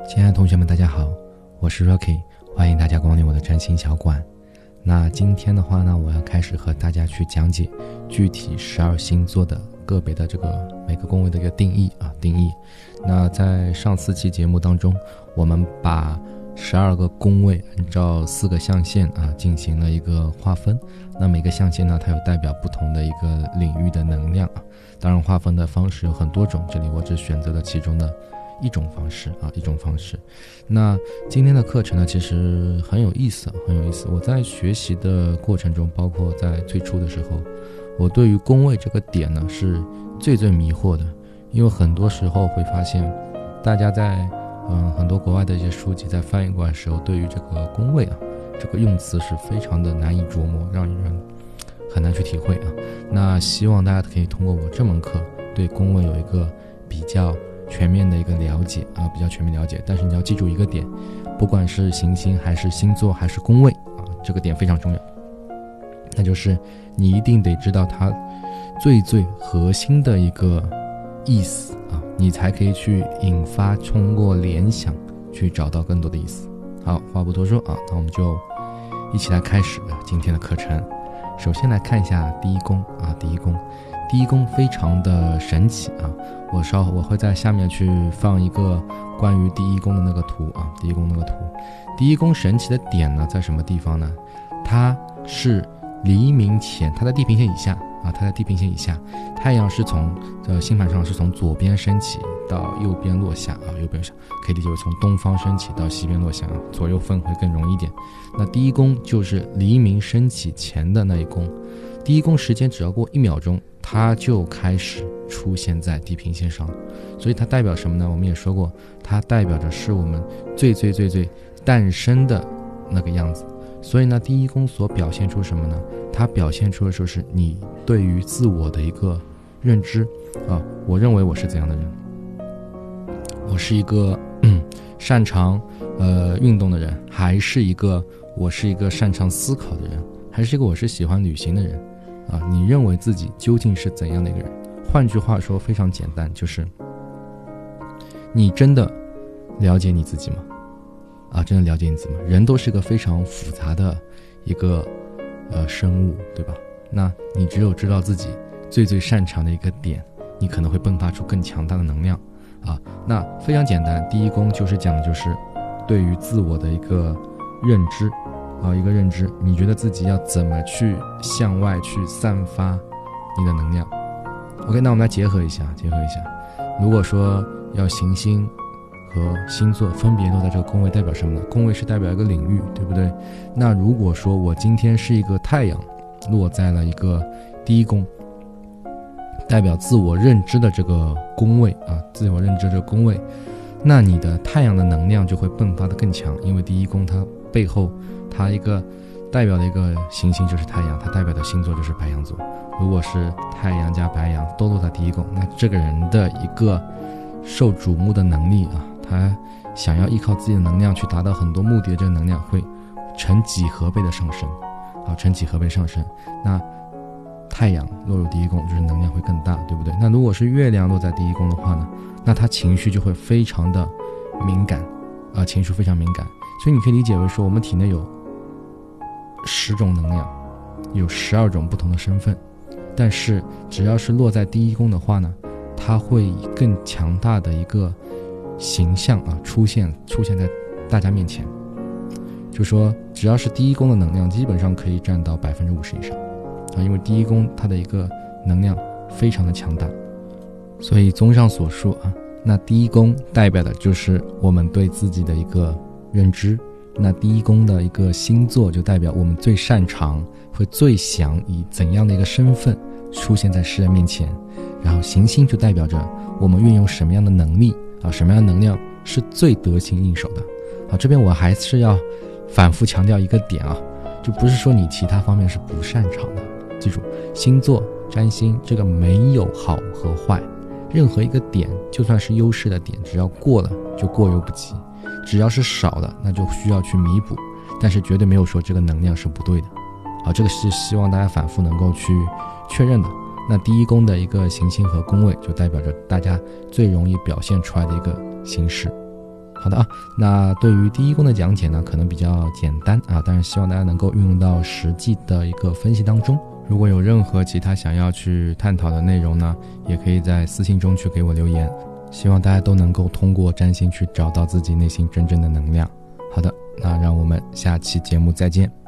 亲爱的同学们，大家好，我是 Rocky，欢迎大家光临我的占星小馆。那今天的话呢，我要开始和大家去讲解具体十二星座的个别的这个每个宫位的一个定义啊定义。那在上四期节目当中，我们把十二个宫位按照四个象限啊进行了一个划分。那每个象限呢，它有代表不同的一个领域的能量啊。当然，划分的方式有很多种，这里我只选择了其中的。一种方式啊，一种方式。那今天的课程呢，其实很有意思，很有意思。我在学习的过程中，包括在最初的时候，我对于宫位这个点呢，是最最迷惑的。因为很多时候会发现，大家在嗯很多国外的一些书籍在翻译过来的时候，对于这个宫位啊，这个用词是非常的难以琢磨，让人很难去体会啊。那希望大家可以通过我这门课，对宫位有一个比较。全面的一个了解啊，比较全面了解。但是你要记住一个点，不管是行星还是星座还是宫位啊，这个点非常重要。那就是你一定得知道它最最核心的一个意思啊，你才可以去引发通过联想去找到更多的意思。好，话不多说啊，那我们就一起来开始今天的课程。首先来看一下第一宫啊，第一宫。第一宫非常的神奇啊！我稍后我会在下面去放一个关于第一宫的那个图啊，第一宫那个图。第一宫神奇的点呢，在什么地方呢？它是黎明前，它在地平线以下啊，它在地平线以下，太阳是从呃星盘上是从左边升起到右边落下啊，右边下可以理解为从东方升起到西边落下啊，左右分会更容易一点。那第一宫就是黎明升起前的那一宫，第一宫时间只要过一秒钟。它就开始出现在地平线上，所以它代表什么呢？我们也说过，它代表着是我们最最最最诞生的那个样子。所以呢，第一宫所表现出什么呢？它表现出的就是你对于自我的一个认知啊。我认为我是怎样的人？我是一个擅长呃运动的人，还是一个我是一个擅长思考的人，还是一个我是喜欢旅行的人？啊，你认为自己究竟是怎样的一个人？换句话说，非常简单，就是你真的了解你自己吗？啊，真的了解你自己吗？人都是个非常复杂的一个呃生物，对吧？那你只有知道自己最最擅长的一个点，你可能会迸发出更强大的能量啊。那非常简单，第一宫就是讲的就是对于自我的一个认知。啊，一个认知，你觉得自己要怎么去向外去散发你的能量？OK，那我们来结合一下，结合一下。如果说要行星和星座分别落在这个宫位，代表什么呢？宫位是代表一个领域，对不对？那如果说我今天是一个太阳落在了一个第一宫，代表自我认知的这个宫位啊，自我认知这个宫位，那你的太阳的能量就会迸发的更强，因为第一宫它背后。它一个代表的一个行星就是太阳，它代表的星座就是白羊座。如果是太阳加白羊都落在第一宫，那这个人的一个受瞩目的能力啊，他想要依靠自己的能量去达到很多目的的这个能量会成几何倍的上升，啊，成几何倍上升。那太阳落入第一宫，就是能量会更大，对不对？那如果是月亮落在第一宫的话呢，那他情绪就会非常的敏感，啊，情绪非常敏感。所以你可以理解为说，我们体内有。十种能量，有十二种不同的身份，但是只要是落在第一宫的话呢，它会以更强大的一个形象啊出现出现在大家面前。就说只要是第一宫的能量，基本上可以占到百分之五十以上啊，因为第一宫它的一个能量非常的强大。所以综上所述啊，那第一宫代表的就是我们对自己的一个认知。那第一宫的一个星座就代表我们最擅长，会最想以怎样的一个身份出现在世人面前，然后行星就代表着我们运用什么样的能力啊，什么样的能量是最得心应手的。好，这边我还是要反复强调一个点啊，就不是说你其他方面是不擅长的，记住，星座占星这个没有好和坏，任何一个点就算是优势的点，只要过了就过犹不及。只要是少的，那就需要去弥补，但是绝对没有说这个能量是不对的，好，这个是希望大家反复能够去确认的。那第一宫的一个行星和宫位，就代表着大家最容易表现出来的一个形式。好的啊，那对于第一宫的讲解呢，可能比较简单啊，但是希望大家能够运用到实际的一个分析当中。如果有任何其他想要去探讨的内容呢，也可以在私信中去给我留言。希望大家都能够通过占星去找到自己内心真正的能量。好的，那让我们下期节目再见。